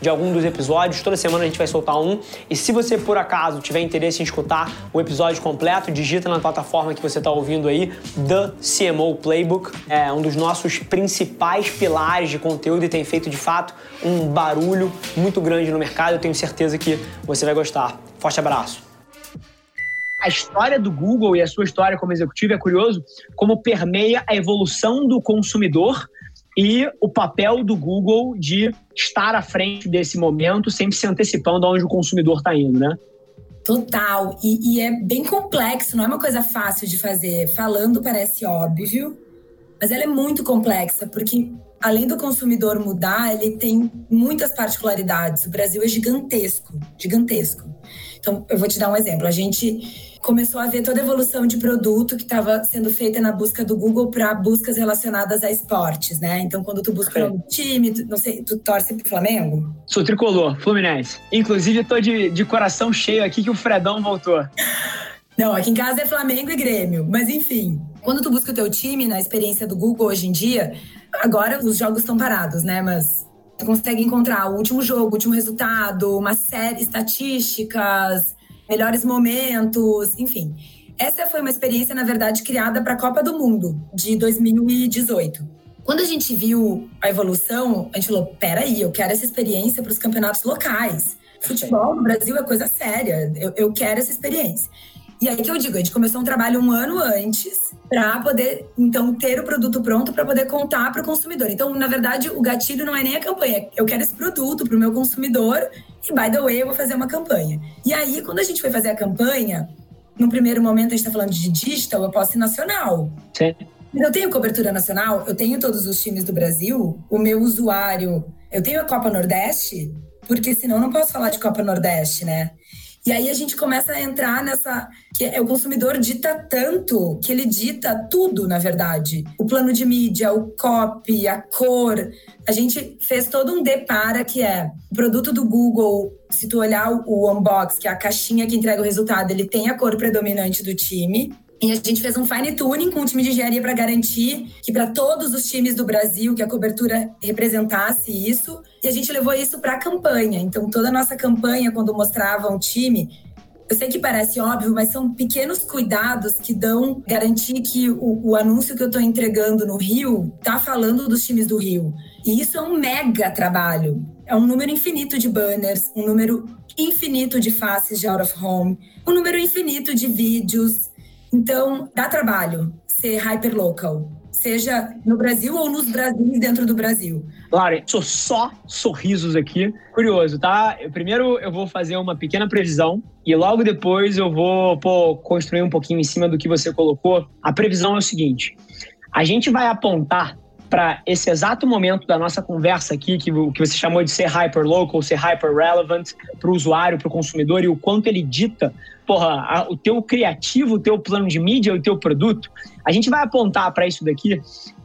de algum dos episódios. Toda semana a gente vai soltar um. E se você por acaso tiver interesse em escutar o episódio completo, digita na plataforma que você está ouvindo aí, The CMO Playbook. É um dos nossos principais pilares de conteúdo e tem feito de fato um barulho muito grande no mercado. Eu tenho certeza que você vai gostar. Forte abraço. A história do Google e a sua história como executivo é curioso como permeia a evolução do consumidor e o papel do Google de estar à frente desse momento, sempre se antecipando aonde o consumidor está indo, né? Total. E, e, é bem complexo, não é uma coisa fácil de fazer. Falando parece óbvio, mas ela é muito complexa, porque além do consumidor mudar, ele tem muitas particularidades. O Brasil é gigantesco, gigantesco. Então, eu vou te dar um exemplo. A gente começou a ver toda a evolução de produto que estava sendo feita na busca do Google para buscas relacionadas a esportes, né? Então, quando tu busca um time, tu, não sei, tu torce pro Flamengo? Sou tricolor, Fluminense. Inclusive, tô de, de coração cheio aqui que o Fredão voltou. Não, aqui em casa é Flamengo e Grêmio. Mas enfim, quando tu busca o teu time na experiência do Google hoje em dia, agora os jogos estão parados, né? Mas tu consegue encontrar o último jogo, o último resultado, uma série, estatísticas, melhores momentos, enfim. Essa foi uma experiência, na verdade, criada para a Copa do Mundo de 2018. Quando a gente viu a evolução, a gente falou: peraí, eu quero essa experiência para os campeonatos locais. Futebol no Brasil é coisa séria, eu, eu quero essa experiência. E aí que eu digo, a gente começou um trabalho um ano antes para poder, então, ter o produto pronto para poder contar para o consumidor. Então, na verdade, o gatilho não é nem a campanha. Eu quero esse produto para o meu consumidor e, by the way, eu vou fazer uma campanha. E aí, quando a gente foi fazer a campanha, no primeiro momento a gente está falando de digital, eu posso ir nacional. Sim. Eu tenho cobertura nacional, eu tenho todos os times do Brasil, o meu usuário, eu tenho a Copa Nordeste, porque senão eu não posso falar de Copa Nordeste, né? E aí a gente começa a entrar nessa. que é, o consumidor dita tanto que ele dita tudo, na verdade. O plano de mídia, o copy, a cor. A gente fez todo um depara que é o produto do Google. Se tu olhar o unbox, que é a caixinha que entrega o resultado, ele tem a cor predominante do time. E a gente fez um fine tuning com o time de engenharia para garantir que para todos os times do Brasil que a cobertura representasse isso. E a gente levou isso para a campanha. Então toda a nossa campanha quando mostrava um time, eu sei que parece óbvio, mas são pequenos cuidados que dão garantir que o, o anúncio que eu estou entregando no Rio tá falando dos times do Rio. E isso é um mega trabalho. É um número infinito de banners, um número infinito de faces de out of home, um número infinito de vídeos, então, dá trabalho ser hyperlocal, seja no Brasil ou nos Brasis dentro do Brasil. Claro, sou só sorrisos aqui. Curioso, tá? primeiro eu vou fazer uma pequena previsão e logo depois eu vou pô, construir um pouquinho em cima do que você colocou. A previsão é o seguinte: a gente vai apontar para esse exato momento da nossa conversa aqui, que, que você chamou de ser hyperlocal, ser hyper relevant para o usuário, para o consumidor e o quanto ele dita porra, a, o teu criativo, o teu plano de mídia, o teu produto, a gente vai apontar para isso daqui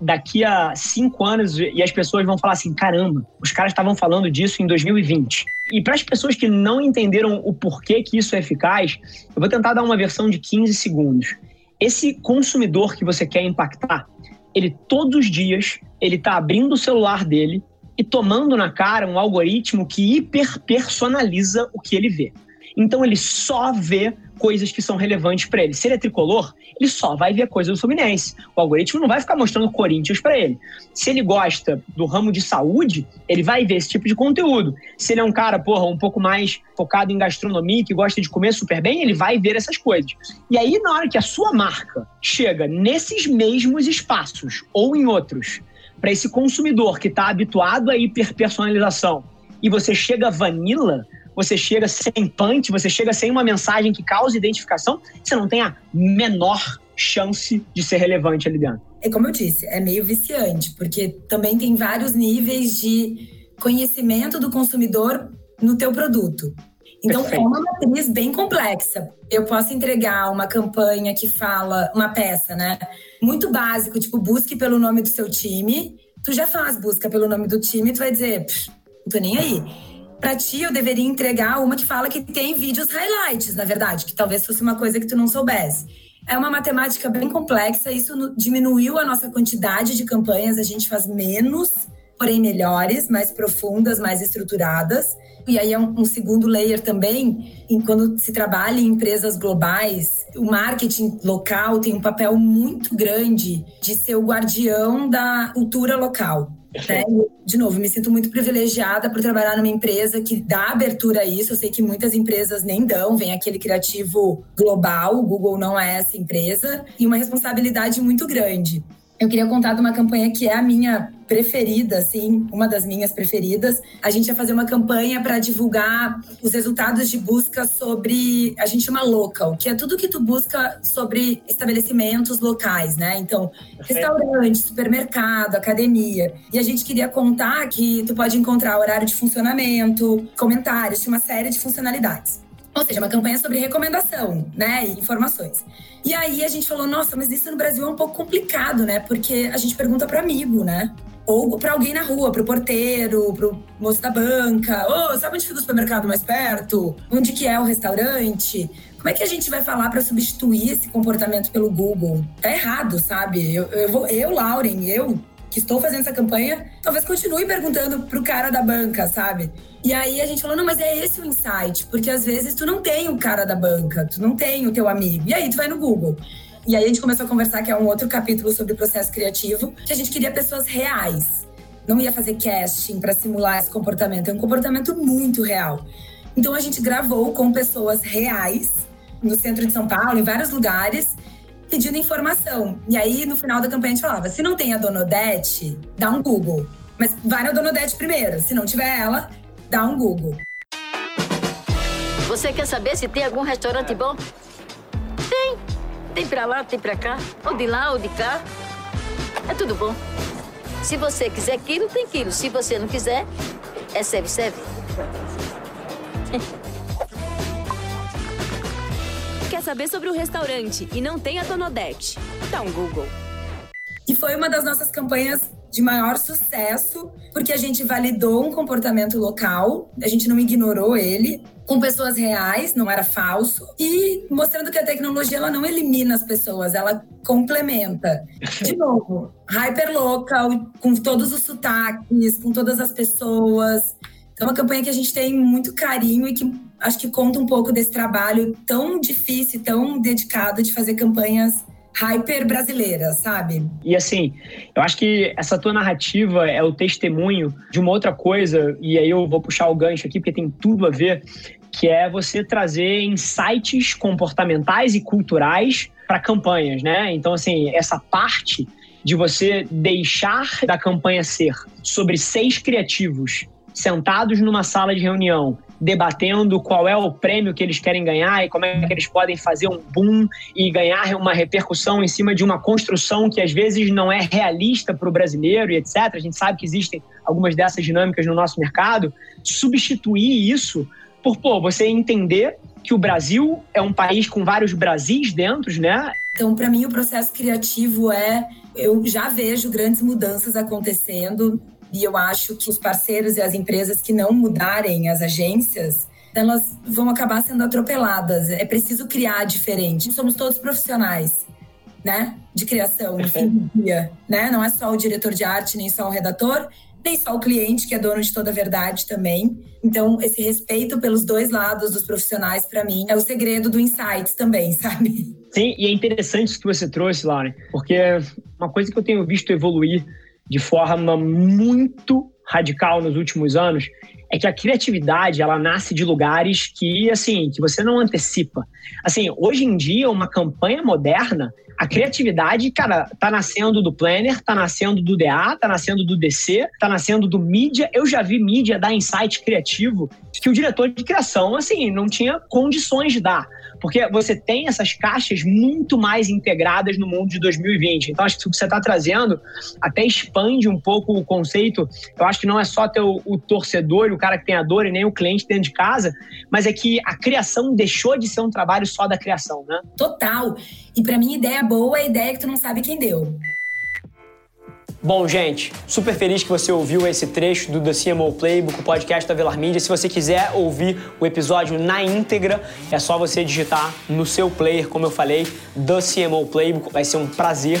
daqui a cinco anos e as pessoas vão falar assim: caramba, os caras estavam falando disso em 2020. E para as pessoas que não entenderam o porquê que isso é eficaz, eu vou tentar dar uma versão de 15 segundos. Esse consumidor que você quer impactar, ele todos os dias ele está abrindo o celular dele e tomando na cara um algoritmo que hiperpersonaliza o que ele vê. Então ele só vê coisas que são relevantes para ele. Se ele é tricolor, ele só vai ver coisas do Fluminense. O algoritmo não vai ficar mostrando Corinthians para ele. Se ele gosta do ramo de saúde, ele vai ver esse tipo de conteúdo. Se ele é um cara, porra, um pouco mais focado em gastronomia, que gosta de comer super bem, ele vai ver essas coisas. E aí, na hora que a sua marca chega nesses mesmos espaços ou em outros, para esse consumidor que está habituado à hiperpersonalização, e você chega vanilla, você chega sem punch, você chega sem uma mensagem que cause identificação, você não tem a menor chance de ser relevante ali dentro. É como eu disse, é meio viciante, porque também tem vários níveis de conhecimento do consumidor no teu produto. Então Perfeito. é uma matriz bem complexa. Eu posso entregar uma campanha que fala uma peça, né? Muito básico, tipo busque pelo nome do seu time. Tu já faz busca pelo nome do time, tu vai dizer, não tô nem aí. Pra ti, eu deveria entregar uma que fala que tem vídeos highlights, na verdade, que talvez fosse uma coisa que tu não soubesse. É uma matemática bem complexa, isso diminuiu a nossa quantidade de campanhas, a gente faz menos, porém melhores, mais profundas, mais estruturadas. E aí é um, um, segundo layer também, em quando se trabalha em empresas globais, o marketing local tem um papel muito grande de ser o guardião da cultura local. Né? De novo, me sinto muito privilegiada por trabalhar numa empresa que dá abertura a isso. Eu sei que muitas empresas nem dão, vem aquele criativo global, o Google não é essa empresa, e uma responsabilidade muito grande. Eu queria contar de uma campanha que é a minha preferida, assim, uma das minhas preferidas. A gente ia fazer uma campanha para divulgar os resultados de busca sobre, a gente chama local, que é tudo que tu busca sobre estabelecimentos locais, né? Então, restaurante, supermercado, academia. E a gente queria contar que tu pode encontrar horário de funcionamento, comentários, tinha uma série de funcionalidades. Ou seja, uma campanha sobre recomendação, né? E informações. E aí a gente falou, nossa, mas isso no Brasil é um pouco complicado, né? Porque a gente pergunta para amigo, né? Ou para alguém na rua, pro porteiro, pro moço da banca. Ô, oh, sabe onde fica o supermercado mais perto? Onde que é o restaurante? Como é que a gente vai falar para substituir esse comportamento pelo Google? Tá errado, sabe? Eu, eu, vou, eu Lauren, eu que estou fazendo essa campanha, talvez continue perguntando pro cara da banca, sabe? E aí a gente falou, não, mas é esse o insight, porque às vezes tu não tem o cara da banca, tu não tem o teu amigo. E aí tu vai no Google. E aí a gente começou a conversar, que é um outro capítulo sobre o processo criativo, que a gente queria pessoas reais. Não ia fazer casting para simular esse comportamento, é um comportamento muito real. Então a gente gravou com pessoas reais no centro de São Paulo, em vários lugares, pedindo informação. E aí, no final da campanha, a gente falava: se não tem a Dona Odete, dá um Google. Mas vai na Dona Odete primeiro. Se não tiver ela, dá um Google. Você quer saber se tem algum restaurante bom? Tem. Tem pra lá, tem pra cá. Ou de lá, ou de cá. É tudo bom. Se você quiser quilo, tem quilo. Se você não quiser, é serve-serve. Quer saber sobre o restaurante e não tem a Tonodete? Dá um Google. E foi uma das nossas campanhas de maior sucesso, porque a gente validou um comportamento local, a gente não ignorou ele, com pessoas reais, não era falso, e mostrando que a tecnologia ela não elimina as pessoas, ela complementa. De novo, hyper local, com todos os sotaques, com todas as pessoas. Então, é uma campanha que a gente tem muito carinho e que acho que conta um pouco desse trabalho tão difícil, tão dedicado de fazer campanhas hyper brasileira, sabe? E assim, eu acho que essa tua narrativa é o testemunho de uma outra coisa, e aí eu vou puxar o gancho aqui, porque tem tudo a ver, que é você trazer insights comportamentais e culturais para campanhas, né? Então, assim, essa parte de você deixar da campanha ser sobre seis criativos sentados numa sala de reunião debatendo qual é o prêmio que eles querem ganhar e como é que eles podem fazer um boom e ganhar uma repercussão em cima de uma construção que às vezes não é realista para o brasileiro e etc. A gente sabe que existem algumas dessas dinâmicas no nosso mercado. Substituir isso por, pô, você entender que o Brasil é um país com vários Brasis dentro, né? Então, para mim, o processo criativo é. Eu já vejo grandes mudanças acontecendo e eu acho que os parceiros e as empresas que não mudarem as agências, elas vão acabar sendo atropeladas. É preciso criar diferente. Somos todos profissionais, né? De criação, no fim do dia, né? Não é só o diretor de arte, nem só o redator, nem só o cliente, que é dono de toda a verdade também. Então, esse respeito pelos dois lados dos profissionais, para mim, é o segredo do Insights também, sabe? Sim, e é interessante isso que você trouxe, Lauren, porque uma coisa que eu tenho visto evoluir de forma muito radical nos últimos anos é que a criatividade ela nasce de lugares que assim que você não antecipa. Assim, hoje em dia uma campanha moderna, a criatividade, cara, tá nascendo do planner, tá nascendo do DA, tá nascendo do DC, tá nascendo do mídia. Eu já vi mídia dar insight criativo que o diretor de criação assim não tinha condições de dar Porque você tem essas caixas muito mais integradas no mundo de 2020. Então, acho que o que você está trazendo até expande um pouco o conceito. Eu acho que não é só ter o, o torcedor o cara que tem a dor e nem o cliente dentro de casa, mas é que a criação deixou de ser um trabalho só da criação, né? Total. E para mim, ideia boa é ideia que tu não sabe quem deu. Bom, gente, super feliz que você ouviu esse trecho do The CMO Playbook, o podcast da Velar Media. Se você quiser ouvir o episódio na íntegra, é só você digitar no seu player, como eu falei, The CMO Playbook. Vai ser um prazer